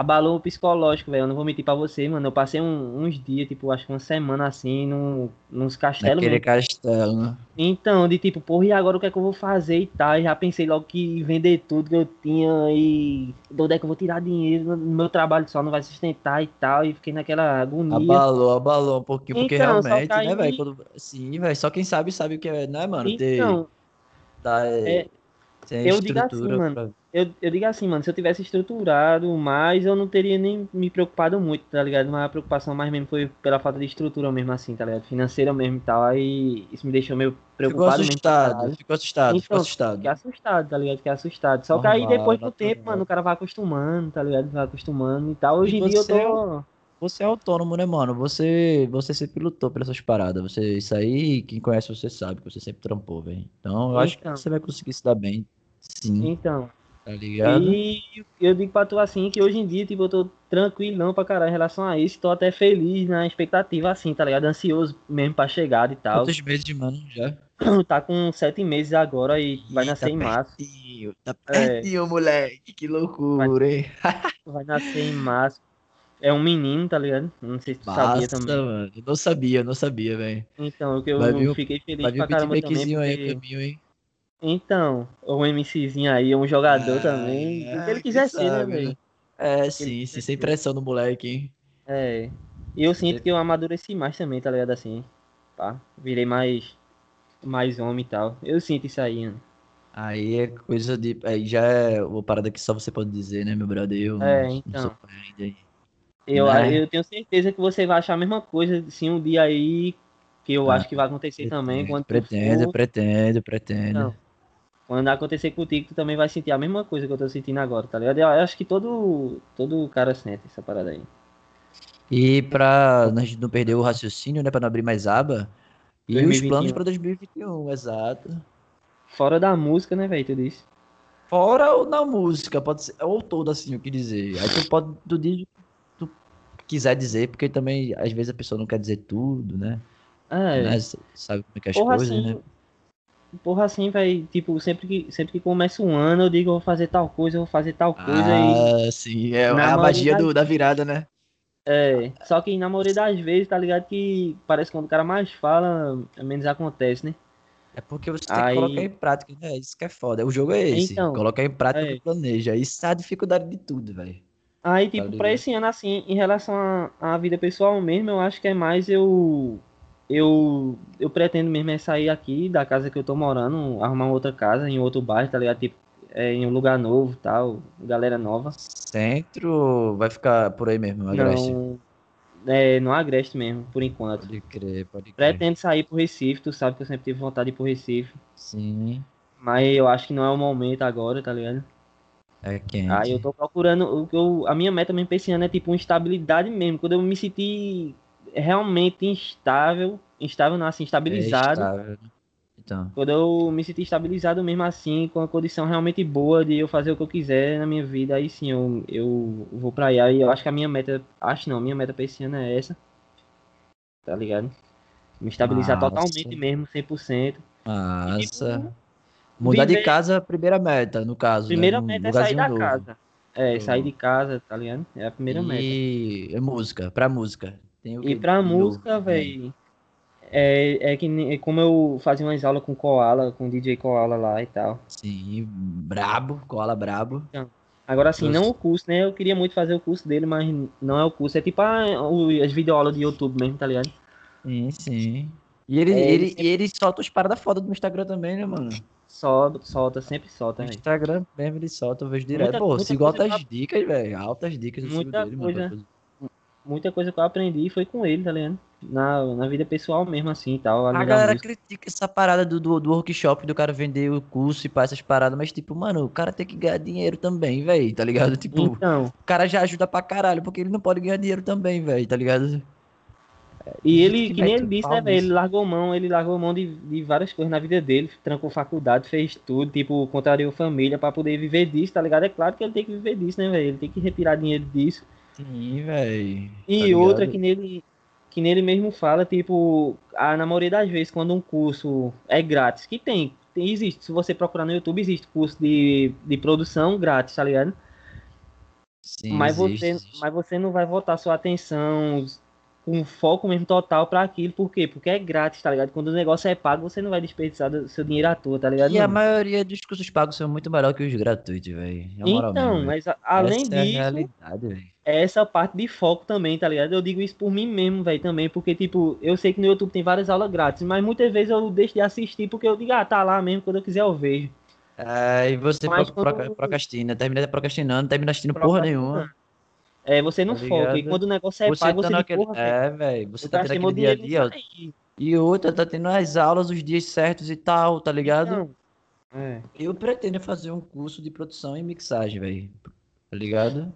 Abalou o psicológico, velho. Eu não vou mentir pra você, mano. Eu passei um- uns dias, tipo, acho que uma semana assim, num, nos castelos Naquele mesmo. castelo, né? Então, de tipo, porra, e agora o que é que eu vou fazer e tal? E já pensei logo que vender tudo que eu tinha e de onde é que eu vou tirar dinheiro? Meu trabalho só não vai sustentar e tal. E fiquei naquela agonia. Abalou, abalou um pouquinho, porque Então, realmente, né, velho? Quando... Sim, velho. Só quem sabe sabe o que é, né, mano? Ter. Então, Tá, é, sem eu digo assim, estrutura mano, pra- eu, eu digo assim, mano, se eu tivesse estruturado mais, eu não teria nem me preocupado muito, tá ligado? Mas a preocupação mais mesmo foi pela falta de estrutura mesmo, assim, tá ligado? Financeira mesmo e tal. Aí isso me deixou meio Ficou preocupado mesmo. pra assustado, caralho. ficou assustado, ficou Então, assustado. Fiquei assustado, tá ligado? Fiquei assustado. Só que aí depois do tempo, mano, o cara vai acostumando, tá ligado? Vai acostumando e tal. Hoje em dia eu você é tô. Você é autônomo, né, mano? Você, você sempre lutou pelas suas paradas. Você, isso aí, quem conhece você sabe que você sempre trampou, velho. Então, eu acho que Então. você vai conseguir se dar bem. Sim, Então. tá ligado? E eu digo pra tu assim que hoje em dia, tipo, eu tô tranquilão pra caralho em relação a isso. Tô até feliz na expectativa, assim, tá ligado? Ansioso mesmo pra chegada e tal. Quantos meses, mano, já? (clears throat) Tá com sete meses agora e vai Ih, nascer tá em março. pertinho, tá É. pertinho, moleque. Que loucura, hein? (laughs) Vai nascer em março. É um menino, tá ligado? Não sei se tu sabia Massa, também. mano. Eu não sabia, eu não sabia, velho. Então, eu, Vai o- fiquei feliz Vai pra caramba também. aí porque- caminho, hein? Então, o MCzinho aí, um jogador também. O que ele Ah, quiser ser, né, velho? É, sim, sem pressão no moleque, hein? É. E eu sinto que eu amadureci mais também, tá ligado? Assim, pá. Virei mais. Mais homem e tal. Eu sinto isso aí, mano. Aí é coisa de. Aí já é uma parada que só você pode dizer, né, meu brother? Eu É, não, não então. sou pai ainda aí. Eu, Né? eu tenho certeza que você vai achar a mesma coisa, sim, um dia aí. Que eu Ah, acho que vai acontecer também. Quando Pretendo, for, pretendo, pretendo. Não. quando acontecer contigo, tu também vai sentir a mesma coisa que eu tô sentindo agora, tá ligado? Eu acho que todo, todo cara sente essa parada aí. E pra a gente não perder o raciocínio, né? Pra não abrir mais aba. E os 2021. planos pra 2021, exato. Fora da música, né, velho? Tu disse. Fora ou na música, pode ser. Ou todo assim, o que dizer. Aí tu pode, tu diz quiser dizer, porque também, às vezes, a pessoa não quer dizer tudo, né? É. Né? Sabe como é que é as Porra, coisas, assim, né? porra, assim, velho, tipo, sempre que, sempre que começa um ano, eu digo, eu vou fazer tal coisa, eu vou fazer tal coisa, e, Ah, sim, é, Na a magia do- da virada, né? é, só que na maioria das vezes, tá ligado, que parece que quando o cara mais fala, menos acontece, né? É porque você tem que Aí- colocar em prática, né? Isso que é foda. O jogo é esse. Então, Colocar em prática é. e planeja. Isso é a dificuldade de tudo, velho. Aí, tipo, pra esse ano, assim, em relação à à vida pessoal mesmo, eu acho que é mais eu, eu, eu pretendo mesmo é sair aqui da casa que eu tô morando, arrumar outra casa em outro bairro, tá ligado, tipo, é, em um lugar novo, tal, galera nova. Centro vai ficar por aí mesmo, Agreste. Não, é, no Agreste mesmo, por enquanto. Pode crer, pode crer. Pretendo sair pro Recife, tu sabe que eu sempre tive vontade de ir pro Recife. Sim, Mas eu acho que não é o momento agora, tá ligado? É quente. Aí eu tô procurando. O que eu, a minha meta mesmo pra esse ano é tipo uma estabilidade mesmo. Quando eu me sentir realmente instável, instável não, assim, É estabilizado. estável, né? Então, Quando eu me sentir estabilizado mesmo assim, com a condição realmente boa de eu fazer o que eu quiser na minha vida, aí sim eu, eu vou pra aí. Aí eu acho que a minha meta, acho não, a minha meta pra esse ano é essa. Tá ligado? Me estabilizar Massa. totalmente mesmo, 100%. massa. tipo, Mudar de viver- casa, primeira meta, no caso. né? Primeira Num meta é sair da novo. casa. É, sair de casa, tá ligado? É a primeira meta. E é música, pra música. Tem o E pra de música, também? velho, é, é que é como eu fazia umas aulas com Koala, com o DJ Koala lá e tal. Sim, brabo, cola brabo. Agora assim, não o curso, né? Eu queria muito fazer o curso dele, mas não é o curso. É tipo a- o- as videoaulas de YouTube mesmo, tá ligado? Sim, sim. E ele, É, ele, ele e ele solta os paradas foda no Instagram também, né, mano? Solta, solta, sempre solta, No. Instagram mesmo ele solta, eu vejo direto. Muita- Pô, muita sigo altas dicas, velho. Altas dicas Muita dele, coisa. Muita coisa que eu aprendi foi com ele, tá ligado? Na, na vida pessoal mesmo, assim e tal. A galera música. critica essa parada do, do, do workshop, do cara vender o curso e pá, essas paradas, mas tipo, mano, o cara tem que ganhar dinheiro também, velho, tá ligado? (laughs) Tipo, Então, o cara já ajuda pra caralho, porque ele não pode ganhar dinheiro também, velho, tá ligado? E ele, que que nem ele disse, né, velho? Ele largou mão, ele largou mão de, de várias coisas na vida dele, trancou faculdade, fez tudo, tipo, contrariou família pra poder viver disso, tá ligado? É claro que ele tem que viver disso, né, velho? Ele tem que retirar dinheiro disso. Sim, velho. E outra que nele, que nele mesmo fala, tipo, a, na maioria das vezes, quando um curso é grátis, que tem, tem existe, se você procurar no YouTube, existe curso de, de produção grátis, tá ligado? Sim, mas, existe, você, existe. mas você não vai voltar sua atenção com foco mesmo total pra aquilo. Por quê? Porque é grátis, tá ligado? Quando o negócio é pago, você não vai desperdiçar do- seu dinheiro à toa, tá ligado? E a mano? maioria dos cursos pagos são muito melhor que os gratuitos, velho. Moral Então, mesmo, mas a- além Essa é a disso, é essa parte de foco também, tá ligado? Eu digo isso por mim mesmo, velho, também, porque, tipo, eu sei que no YouTube tem várias aulas grátis, mas muitas vezes eu deixo de assistir porque eu digo, ah, tá lá mesmo, quando eu quiser eu vejo. É, e você pro- quando- procrastina, termina procrastinando, termina assistindo porra nenhuma. É, você não Tá foca, e quando o negócio é Você pago, tá você naquele. porra, É, velho. Você tá gastei tendo meu aquele dia dia, ó. nisso aí. E outra, tá tendo as aulas os dias certos e tal, tá ligado? Então, é. Eu pretendo fazer um curso de produção e mixagem, velho. Tá ligado?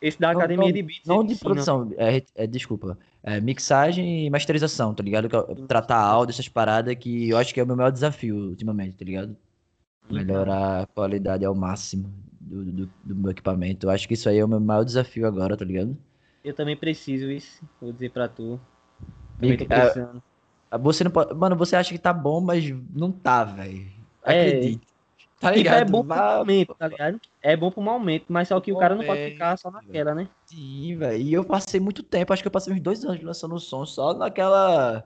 Esse da academia não, de beats. Não de ensina. produção, é, é, desculpa. É mixagem e masterização, tá ligado? Tratar áudio, essas paradas que eu acho que é o meu maior desafio ultimamente, tá ligado? Melhorar a qualidade ao máximo do, do, do meu equipamento. Eu acho que isso aí é o meu maior desafio agora, tá ligado? Eu também preciso isso, vou dizer pra tu. Também tô é, precisando. Você não pode. Mano, você acha que tá bom, mas não tá, velho. É. Acredite. Tá Tipo, ligado? é bom pro Vá- momento, tá ligado? É bom pro momento, mas só que o cara não pode ficar só naquela, né? Sim, velho. E eu passei muito tempo, acho que eu passei uns dois anos lançando um som só naquela.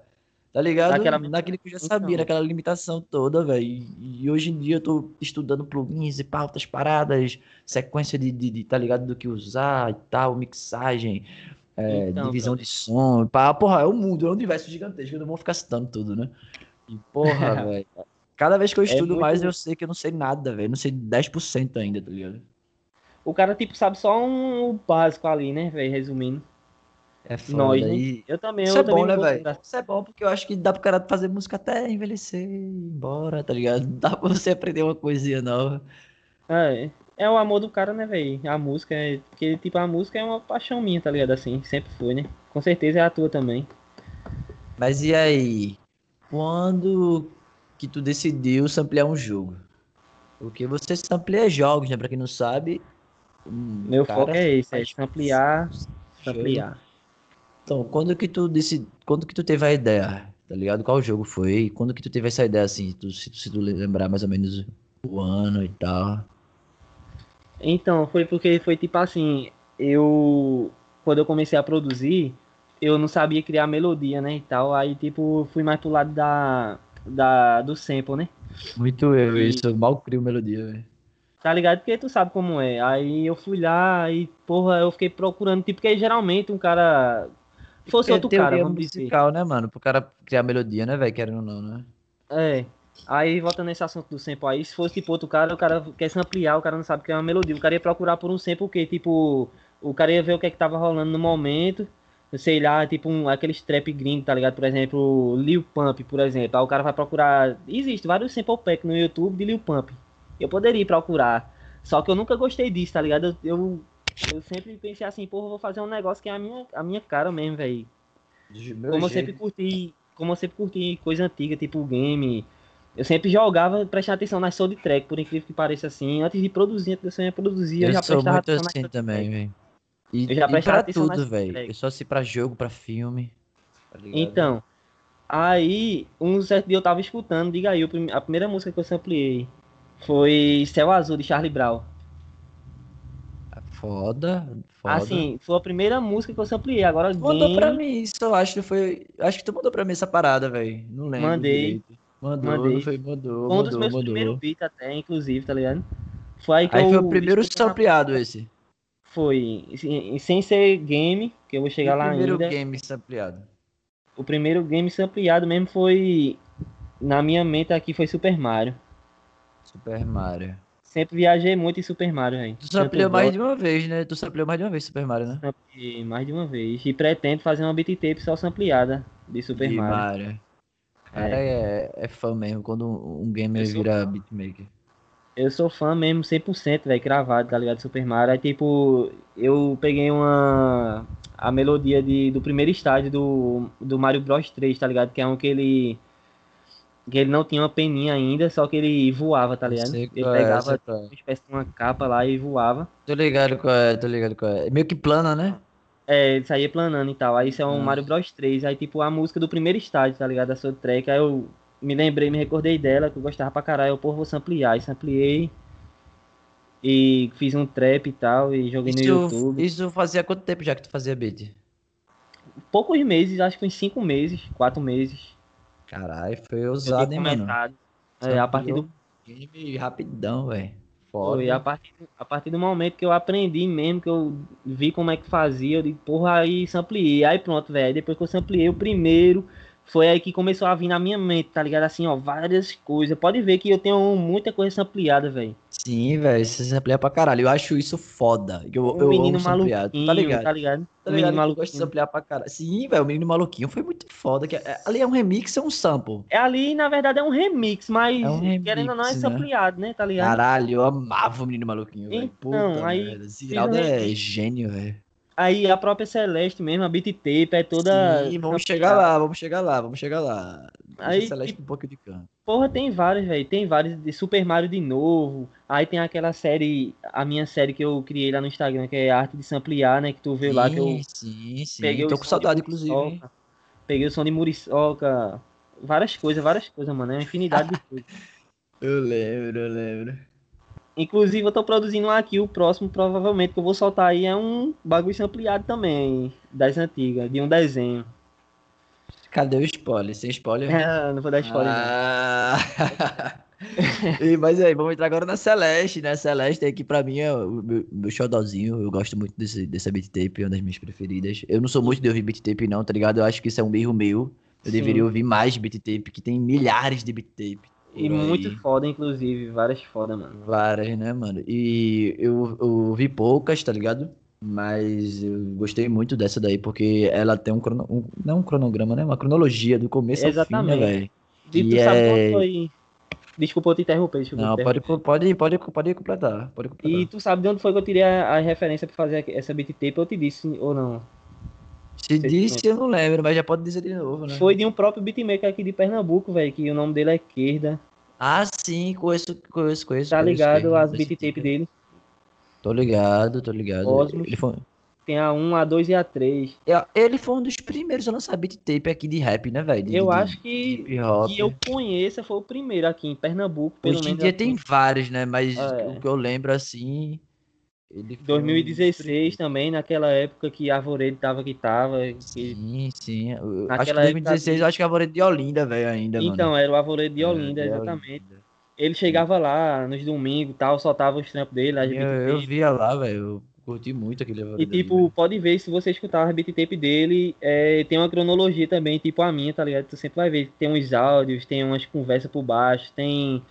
Tá ligado? Naquela- Naquele que eu já sabia, naquela limitação toda, velho. E e hoje em dia eu tô estudando plugins e pautas, paradas, sequência de, de, de, tá ligado? Do que usar e tal, mixagem, é, Então, divisão de som. Pá, porra, é um mundo, é um universo gigantesco, eu não vou ficar citando tudo, né? E porra, (laughs) velho. Cada vez que eu estudo É muito- mais, eu sei que eu não sei nada, velho. Não sei 10% ainda, tá ligado? O cara, tipo, sabe só um básico ali, né, velho? Resumindo. É foda. Nós, né? E- Eu também, Isso eu é também bom, né, vou velho? Isso é bom porque eu acho que dá pro cara fazer música até envelhecer e ir embora, tá ligado? Dá pra você aprender uma coisinha nova. É, é o amor do cara, né, velho? A música é. Porque, tipo, a música é uma paixão minha, tá ligado? Assim, sempre foi, né? Com certeza é a tua também. Mas e aí? Quando que tu decidiu samplear um jogo? Porque você sampleia jogos, né? Pra quem não sabe. Meu cara foco é esse, é jogo. ampliar. Então, quando que tu decidi... quando que tu teve a ideia? Tá ligado? Qual jogo foi? E quando que tu teve essa ideia assim? Tu- se, se tu lembrar mais ou menos o ano e tal. Então, foi porque foi tipo assim, eu quando eu comecei a produzir, eu não sabia criar melodia, né, e tal. Aí tipo, fui mais pro lado da da do sample, né? Muito eu, E- isso. Eu mal crio melodia, velho. Tá ligado? Porque tu sabe como é. Aí eu fui lá e, porra, eu fiquei procurando, tipo, porque geralmente um cara fosse outro cara, vamos dizer. musical, né, mano? Pro cara criar melodia, né, velho? Querendo ou não, né? É. Aí, voltando nesse assunto do sample aí, se fosse tipo outro cara, o cara quer samplear, o cara não sabe o que é uma melodia. O cara ia procurar por um sample que, tipo, o cara ia ver o que é que tava rolando no momento. Sei lá, tipo, um, aqueles trap gringo, tá ligado? Por exemplo, Lil Pump, por exemplo. Aí o cara vai procurar. Existe vários sample pack no YouTube de Lil Pump. Eu poderia ir procurar. Só que eu nunca gostei disso, tá ligado? Eu, eu, eu sempre pensei assim, porra, eu vou fazer um negócio que é a minha, a minha cara mesmo, velho. Como eu sempre curti, como eu sempre curti coisa antiga, tipo game, eu sempre jogava, prestando atenção nas soundtrack, por incrível que pareça assim, antes de produzir, antes de eu produzir, eu, Eu já sou prestava muito atenção nas assim soundtrack. também, velho. E, Eu já e prestava pra tudo, velho. Eu só sei pra jogo, pra filme. tá? Então, aí, um certo dia eu tava escutando, diga aí, a primeira música que eu sampleei foi Céu Azul, de Charlie Brown. Foda, foda. Assim, foi a primeira música que eu sampleei, agora Tu mandou pra mim isso, eu acho que foi. Acho que tu mandou pra mim essa parada, velho. Não lembro. Mandei. direito. Mandou, Mandei. foi? Mandou, foi um dos mandou, meus mandou. primeiros beats até, inclusive, tá ligado? Foi aí que Aí eu foi o primeiro sampleado esse. Foi, sem ser game, que eu vou chegar o lá primeiro ainda. game sampleado. O primeiro game sampleado mesmo foi. Na minha mente aqui foi Super Mario. Super Mario. Sempre viajei muito em Super Mario, velho. Tu sampleou mais de uma vez, né? Tu sampleou mais de uma vez Super Mario, né? Sampleei mais de uma vez. E pretendo fazer uma beat tape só sampleada de Super De Mario. Cara, é, é fã mesmo quando um gamer vira fã. beatmaker. Eu sou fã mesmo 100%, velho, cravado, tá ligado? Super Mario. Aí, tipo, eu peguei uma. A melodia de, do primeiro estágio do, do Mario Bros 3, tá ligado? Que é um que ele. Que ele não tinha uma peninha ainda, só que ele voava, tá ligado? Sei Ele é, pegava sei é. uma espécie de uma capa lá e voava. Tô ligado qual é, tô ligado qual é. Meio que plana, né? É, ele saía planando e tal. Aí isso é um Hum. Mario Bros 3. Aí, tipo, a música do primeiro estágio, tá ligado? Da sua track. Aí eu me lembrei, me recordei dela, que eu gostava pra caralho. Eu, porra, vou samplear. E sampleei. E fiz um trap e tal, e joguei no Isso, YouTube. isso fazia quanto tempo já que tu fazia beat? Poucos meses, acho que uns cinco meses, quatro meses. Caralho, foi ousado, hein, mano? É, a partir do Game rapidão, velho. Foi a partir, a partir do momento que eu aprendi mesmo, que eu vi como é que fazia, eu disse, porra, aí sampliei. Aí pronto, velho. Depois que eu sampliei o primeiro, foi aí que começou a vir na minha mente, tá ligado? Assim, ó, várias coisas. Pode ver que eu tenho muita coisa sampleada, velho. Sim, velho, você sampleia pra caralho. Eu acho isso foda. Eu, O eu menino amo sampleado, maluquinho, tá ligado? tá ligado? Tá o ligado? menino Eu gosto de maluquinho. samplear pra caralho. Sim, velho, o menino maluquinho foi muito foda. Que é- ali é um remix, é um sample. É ali, na verdade, é um remix, mas É um querendo ou não, é remix, né? sampleado, né? Tá ligado? Caralho, eu amava o menino maluquinho, velho. Então, Puta aí. Ziraldo é remix. gênio, velho. Aí a própria Celeste mesmo, a beat tape, é toda. Sim, vamos chegar lá, vamos chegar lá, vamos chegar lá. Deixa Aí, Celeste um pouco de canto. Porra, tem vários, velho. Tem vários de Super Mario de novo. Aí tem aquela série, a minha série que eu criei lá no Instagram, que é Arte de Samplear, né? Que tu viu lá que eu Sim, sim, sim. peguei Tô com saudade, inclusive. Peguei o som de Muriçoca. Várias coisas, várias coisas, mano. É uma infinidade de (laughs) coisas. Eu lembro, eu lembro. Inclusive, eu tô produzindo um aqui. O próximo, provavelmente, que eu vou soltar aí é um bagulho sampleado também. Das antigas, de um desenho. Cadê o spoiler? Sem spoiler? não vou dar spoiler. Ah. (laughs) E, mas aí, vamos entrar agora na Celeste, né? Celeste aqui pra mim é o meu, meu xodózinho. Eu gosto muito desse, dessa beat tape, é uma das minhas preferidas. Eu não sou muito de ouvir beat tape, não, tá ligado? Eu acho que isso é um erro meu. Eu Sim. deveria ouvir mais beat tape, que tem milhares de beat tape. E muito foda, inclusive. Várias foda, mano. Várias, né, mano? E eu, eu ouvi poucas, tá ligado? Mas eu gostei muito dessa daí, porque ela tem um, crono, um não um cronograma, né? Uma cronologia do começo ao fim, né, Exatamente. velho? E tu sabe é- foi. Desculpa eu te interromper, desculpa. Não, pode, pode, pode, pode completar. Pode completar. E tu sabe de onde foi que eu tirei a, a referência pra fazer essa beat tape? Eu te disse ou não? Se disse, eu não lembro, mas já pode dizer de novo, né? Foi de um próprio beatmaker aqui de Pernambuco, velho, que o nome dele é Esquerda. Ah, sim, conheço, conheço, conheço. Tá ligado conheço, as beat tape dele? Tô ligado, tô ligado. Cosmos. Ele foi, Tem a 1, a 2 e a 3. é, ele foi um dos primeiros a lançar beat tape aqui de rap, né, velho? Eu de- acho que, que eu conheça foi o primeiro aqui em Pernambuco, pelo Hoje em menos. dia aqui. tem vários, né? Mas É. o que eu lembro assim. Ele foi um dos 2016 primeiros. também, naquela época que a Arvoredo tava que tava. que- Sim, sim. Eu- Acho que Naquela 2016 época- eu acho que a Arvoredo de Olinda, velho, ainda, mano. Então, era o Arvoredo de É, Olinda, de exatamente. Olinda. Ele chegava lá nos domingos e tal, soltava os trampos dele, as Eu, eu via lá, velho. Eu curti muito aquele E ali, tipo, pode ver, se você escutar a beat tape dele, é, tem uma cronologia também, tipo a minha, tá ligado? Tu sempre vai ver, tem uns áudios, tem umas conversas por baixo, tem.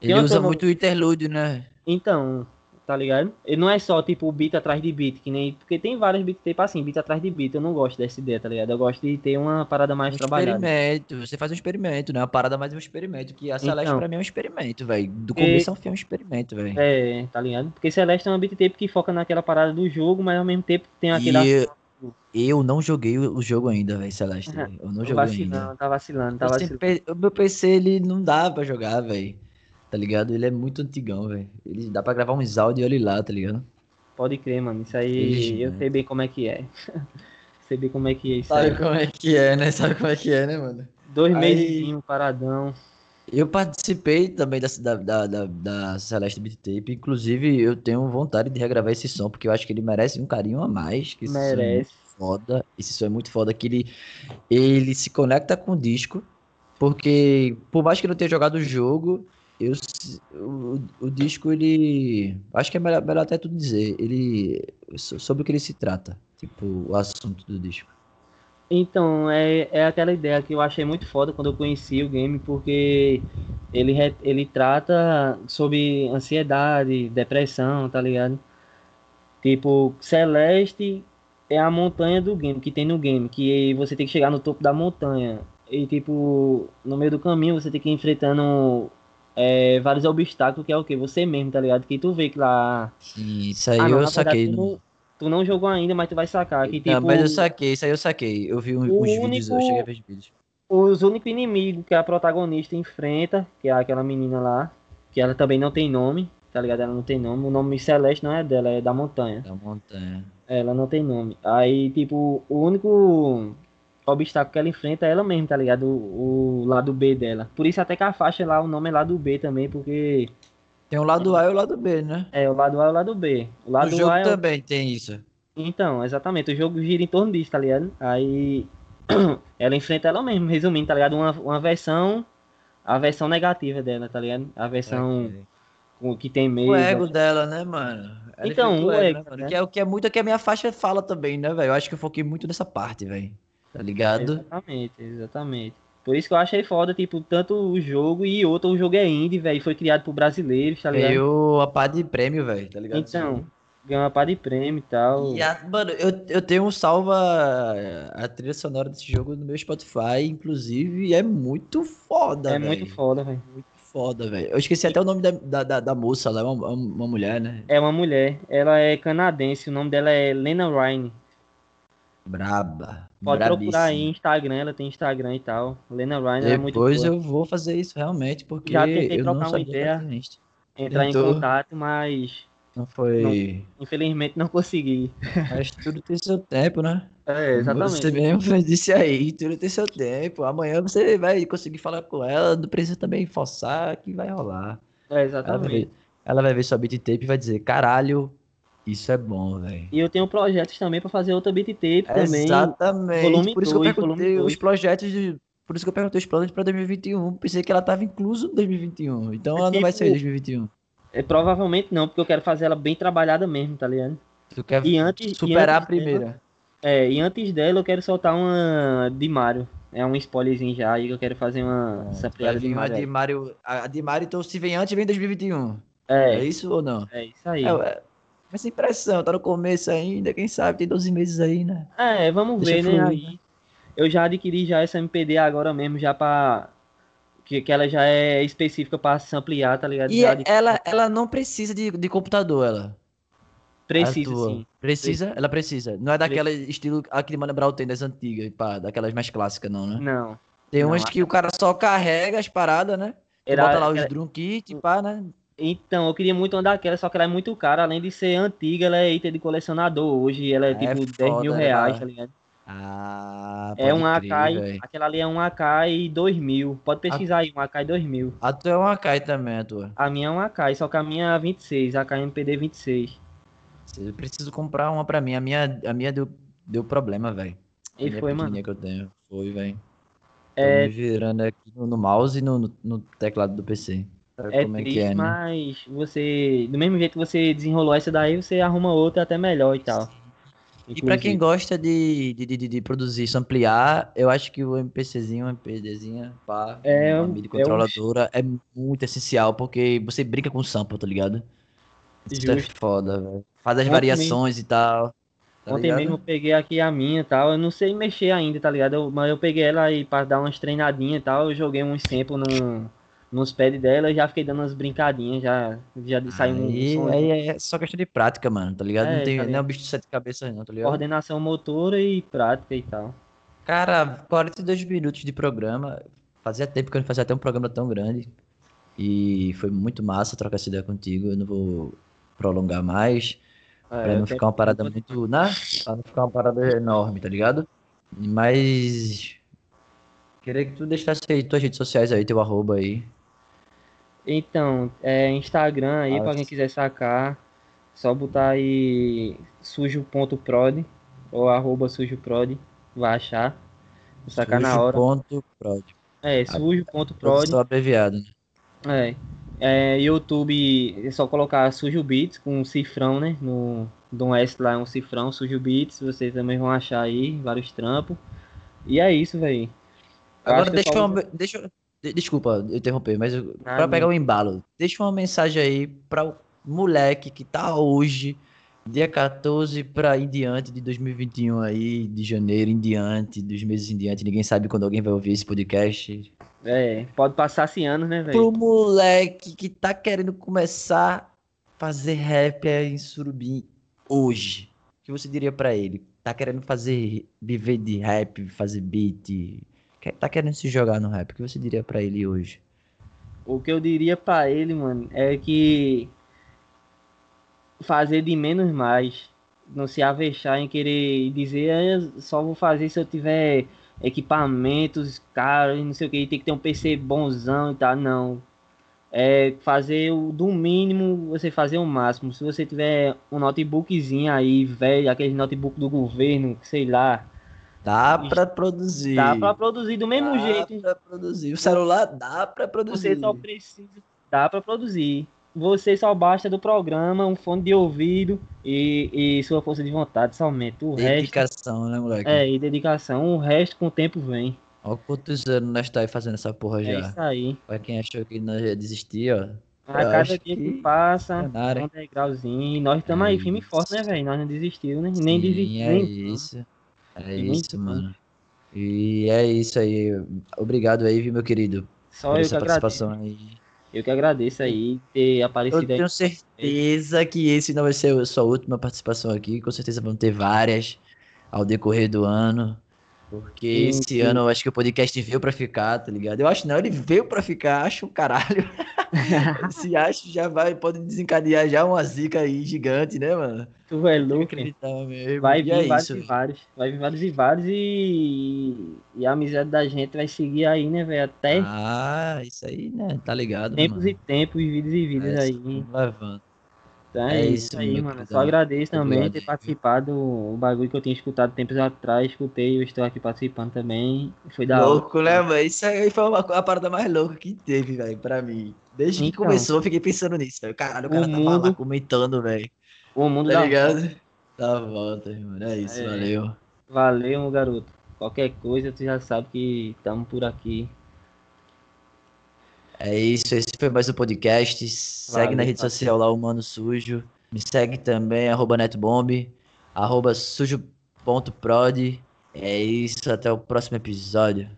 Ele uma usa muito o interlúdio, né? Então, tá ligado? Ele não é só tipo beat atrás de beat, que nem. Porque tem várias beat tape assim, beat atrás de beat. Eu não gosto dessa ideia, tá ligado? Eu gosto de ter uma parada mais Um trabalhada. experimento. Você faz um experimento, né? Uma parada mais um experimento. Que a Celeste Então. pra mim é um experimento, velho. Do E- começo ao fim é um experimento, velho. É, tá ligado? Porque Celeste é uma beat tape que foca naquela parada do jogo, mas ao mesmo tempo tem aquele. E eu não joguei o jogo ainda, velho, Celeste. Eu não joguei vacilando, ainda. tá vacilando, tá vacilando. o meu PC, ele não dá pra jogar, velho. Tá ligado? Ele é muito antigão, velho. Ele dá pra gravar uns áudios e olha lá, tá ligado? Pode crer, mano. Isso aí Ixi, eu né? sei bem como é que é. (laughs) sei bem como é que é isso Sabe aí. como é que é, né? Sabe como é que é, né, mano? Dois Aí- meses paradão. Eu participei também da, da, da, da Celeste Beat Tape. Inclusive, eu tenho vontade de regravar esse som, porque eu acho que ele merece um carinho a mais. Que esse som é Merece. foda. Esse som é muito foda, que ele, ele se conecta com o disco, porque por mais que eu não tenha jogado o jogo, eu, o, o disco, ele... Acho que é melhor, melhor até tu dizer, ele... so- Sobre o que ele se trata, tipo, o assunto do disco. Então, é, é aquela ideia que eu achei muito foda quando eu conheci o game, porque ele, ele trata sobre ansiedade, depressão, tá ligado? Tipo, Celeste é a montanha do game, que tem no game, que você tem que chegar no topo da montanha. E, tipo, no meio do caminho você tem que ir enfrentando é, vários obstáculos, que é o quê? Você mesmo, tá ligado? Que tu vê que lá. Isso aí Ah, não, eu verdade, saquei. tu não, tu não jogou ainda, mas tu vai sacar. Que, Não, tipo, mas eu saquei, isso aí eu saquei. Eu vi uns vídeos, eu único- cheguei a ver os vídeos. os únicos inimigos que a protagonista enfrenta, que é aquela menina lá, que ela também não tem nome, tá ligado? Ela não tem nome. O nome Celeste não é dela, é da montanha. Da montanha. Ela não tem nome. Aí, tipo, o único obstáculo que ela enfrenta é ela mesma, tá ligado? O, o lado B dela. Por isso até que a faixa lá, o nome é lado B também, porque Tem o lado A e o lado B, né? É, o lado A e o lado B. O lado o jogo é o- também tem isso. Então, exatamente, o jogo gira em torno disso, tá ligado? Aí (clears throat) ela enfrenta ela mesma, resumindo, tá ligado? Uma, uma versão, a versão negativa dela, tá ligado? A versão com- que tem medo. O ego dela, né, mano? Ela Então, o ego, mano? né? Que é o que é muito o que a minha faixa fala também, né, velho? Eu acho que eu foquei muito nessa parte, velho. Tá ligado? Exatamente, exatamente. Por isso que eu achei foda, tipo, tanto o jogo e outro, o jogo é indie, velho, foi criado por brasileiros, tá ligado? Veio a pá de prêmio, velho, tá ligado? Então, ganhou uma pá de prêmio e tal. E a- mano, eu, eu tenho um salva a trilha sonora desse jogo no meu Spotify, inclusive, e é muito foda, é velho. muito foda, velho. Muito foda, velho. Eu esqueci até o nome da, da, da, da moça lá, é uma, uma mulher, né? É uma mulher, ela é canadense, o nome dela é Lena Ryan. Braba. Pode procurar aí. Instagram, ela tem Instagram e tal. Lena Ryan é muito Depois eu vou fazer isso realmente, porque Já tentei eu não trocar uma ideia. entrar em tentou. contato, mas Não foi. infelizmente não consegui. (laughs) Mas tudo tem seu tempo, né? É, Você mesmo disse aí, tudo tem seu tempo. Amanhã você vai conseguir falar com ela, não precisa também forçar que vai rolar. É, Ela vai exatamente. ver, ela vai ver sua beat tape e vai dizer, caralho, isso é bom, velho. E eu tenho projetos também pra fazer outra beat tape também. Exatamente. volume por isso que eu dois, perguntei os dois. projetos de. Por isso que eu perguntei os planos pra 2021. Pensei que ela tava incluso no 2021. Então É ela não vai tipo- sair em 2021. É, provavelmente não, porque eu quero fazer ela bem trabalhada mesmo, tá ligado? Tu quer E antes, e superar a antes dela- primeira. é, e antes dela eu quero soltar uma de Mario. É um spoilerzinho já aí que eu quero fazer uma sampleada de Mario. de Mario. A de Mario, então se vem antes, vem em 2021. É, É, isso ou não? é isso aí. É, é, essa impressão, tá no começo ainda, quem sabe, tem 12 meses aí, né? É, vamos Deixa ver, né? Aí, eu já adquiri já essa MPD agora mesmo, já pra. Que, que ela já é específica pra samplear, tá ligado? E Já adquiri- ela, ela não precisa de, de computador, ela. precisa, a sim. Precisa? Ela precisa. Não é daquela estilo a que Mano Brown tem das antigas, pá, daquelas mais clássicas, não, né? Não. Tem Não, umas que o cara só carrega as paradas, né? Era- bota lá os era- drum kit, pá, né? Então, eu queria muito uma daquela, só que ela é muito cara. Além de ser antiga, ela é item de colecionador. Hoje ela é É tipo 10 mil foda, né, reais, tá ligado? Ah, É um crer, Akai, véi. aquela ali é um Akai 2000. Pode pesquisar aí, um Akai 2000. A tua é um Akai também, a tua. A minha é um Akai, só que a minha é 26, Akai MPD 26. Eu preciso comprar uma pra mim. A minha, a minha deu, deu problema, velho. E foi, mano. que eu tenho. Foi, velho. É- Tô me virando aqui no, mouse e no, no teclado do PC. É é triste, é, né? mas você, do mesmo jeito que você desenrolou essa daí, você arruma outra até melhor e tal. E pra quem gosta de, de, de, de produzir, samplear, eu acho que o MPCzinho, o MPDzinho, pá, É uma um- MIDI é um- controladora é, muito essencial, porque você brinca com o sample, tá ligado? Isso é Justo. foda, velho. Faz as Ontem variações e tal. Tá Ontem ligado? mesmo eu peguei aqui a minha e tal. Eu não sei mexer ainda, tá ligado? Eu- mas eu peguei ela aí pra dar umas treinadinhas e tal. Eu joguei uns samples no, nos pads dela e já fiquei dando umas brincadinhas. Já, já saiu um som. aí é só questão de prática, mano, tá ligado? É, não, tem, tá não é um bicho de sete cabeças, não, tá ligado? Coordenação motora e prática e tal. Cara, 42 minutos de programa. Fazia tempo que eu não fazia até um programa tão grande. E foi muito massa trocar essa ideia contigo. Eu não vou prolongar mais. É, Pra não eu ficar uma parada muito. Né? Pra não ficar uma parada enorme, tá ligado? Mas. Queria que tu deixasse aí tuas redes sociais aí, teu arroba aí. Então, é Instagram aí, Ah, pra quem quiser sacar, só botar aí sujo.prod ou arroba sujoprod, vai achar. Vou sacar na hora. Ponto prod. É, sujo.prod. Só abreviado, né? É. É, YouTube, é só colocar Sujo Beats com um cifrão, né? No Dom S lá é um cifrão, Sujo Beats, vocês também vão achar aí, vários trampos. E é isso, velho. Agora deixa. Deixa, eu- de- desculpa eu interromper, mas eu, Ah, pra não. pegar o embalo, deixa uma mensagem aí pra o moleque que tá hoje, dia 14 pra em diante de 2021 aí, de janeiro em diante, dos meses em diante, ninguém sabe quando alguém vai ouvir esse podcast. É, pode passar-se anos, né, velho? Pro moleque que tá querendo começar a fazer rap em Surubim hoje, o que você diria pra ele? Tá querendo fazer, viver de rap, fazer beat, tá querendo se jogar no rap, o que você diria pra ele hoje? O que eu diria pra ele, mano, é que fazer de menos mais. Não se avexar em querer dizer, "Ah, eu só vou fazer se eu tiver equipamentos caros, não sei o que, tem que ter um PC bonzão e tal. Não. é fazer o do mínimo, você fazer o máximo. Se você tiver um notebookzinho aí, velho, aquele notebook do governo, sei lá. Dá pra produzir. Dá pra produzir do mesmo dá jeito. Pra produzir. O celular dá pra produzir. Você só precisa. Dá pra produzir. Você só basta do programa, um fone de ouvido e, e sua força de vontade somente. O dedicação, resto, né, moleque? É, e dedicação. O resto com o tempo vem. Olha quantos anos nós tá aí fazendo essa porra É já. isso aí. Pra quem achou que nós ia desistir, ó. A cada dia que, que passa, cenário, um degrauzinho. E nós estamos aí, firme e forte, né, velho? Nós não desistimos, né? Nem desistimos. é isso. É E isso, mano. E é isso aí. Obrigado aí, meu querido, Só por eu que essa agradeço. participação aí. Eu que agradeço aí ter Eu aparecido aí. tenho certeza que esse não vai ser a sua última participação aqui. Com certeza vão ter várias ao decorrer do ano. Porque Sim, esse sim. ano eu acho que o podcast veio pra ficar, tá ligado? Eu acho não, ele veio pra ficar, acho um caralho. (laughs) Se acha, já vai, pode desencadear já uma zica aí gigante, né, mano? Tu é louco. mesmo. Vai E vir é vários isso, e vários. Vai vir vários e vários e, e a amizade da gente vai seguir aí, né, velho? Até Ah, isso aí, né? Tá ligado, tempos mano. e tempos, vidas e vidas É, aí. levando. Então é isso, isso aí, mano. Só agradeço também Obrigado ter participado do bagulho que eu tinha escutado tempos atrás. Escutei, eu estou aqui participando também. Foi da hora. Louco, né, mano? Isso aí foi uma, a parada mais louca que teve, velho, pra mim. Desde que Então. começou, eu fiquei pensando nisso, velho. Caralho, o cara O tava lá mundo- comentando, velho. O mundo Tá da ligado? Dá a volta, mano. É isso, É. valeu. Valeu, garoto. Qualquer coisa, tu já sabe que estamos por aqui. É isso, esse foi mais um podcast. Segue Valeu, na rede parceiro. social lá, o Mano Sujo. Me segue também, arroba netbomb, arroba sujo.prod. É isso, até o próximo episódio.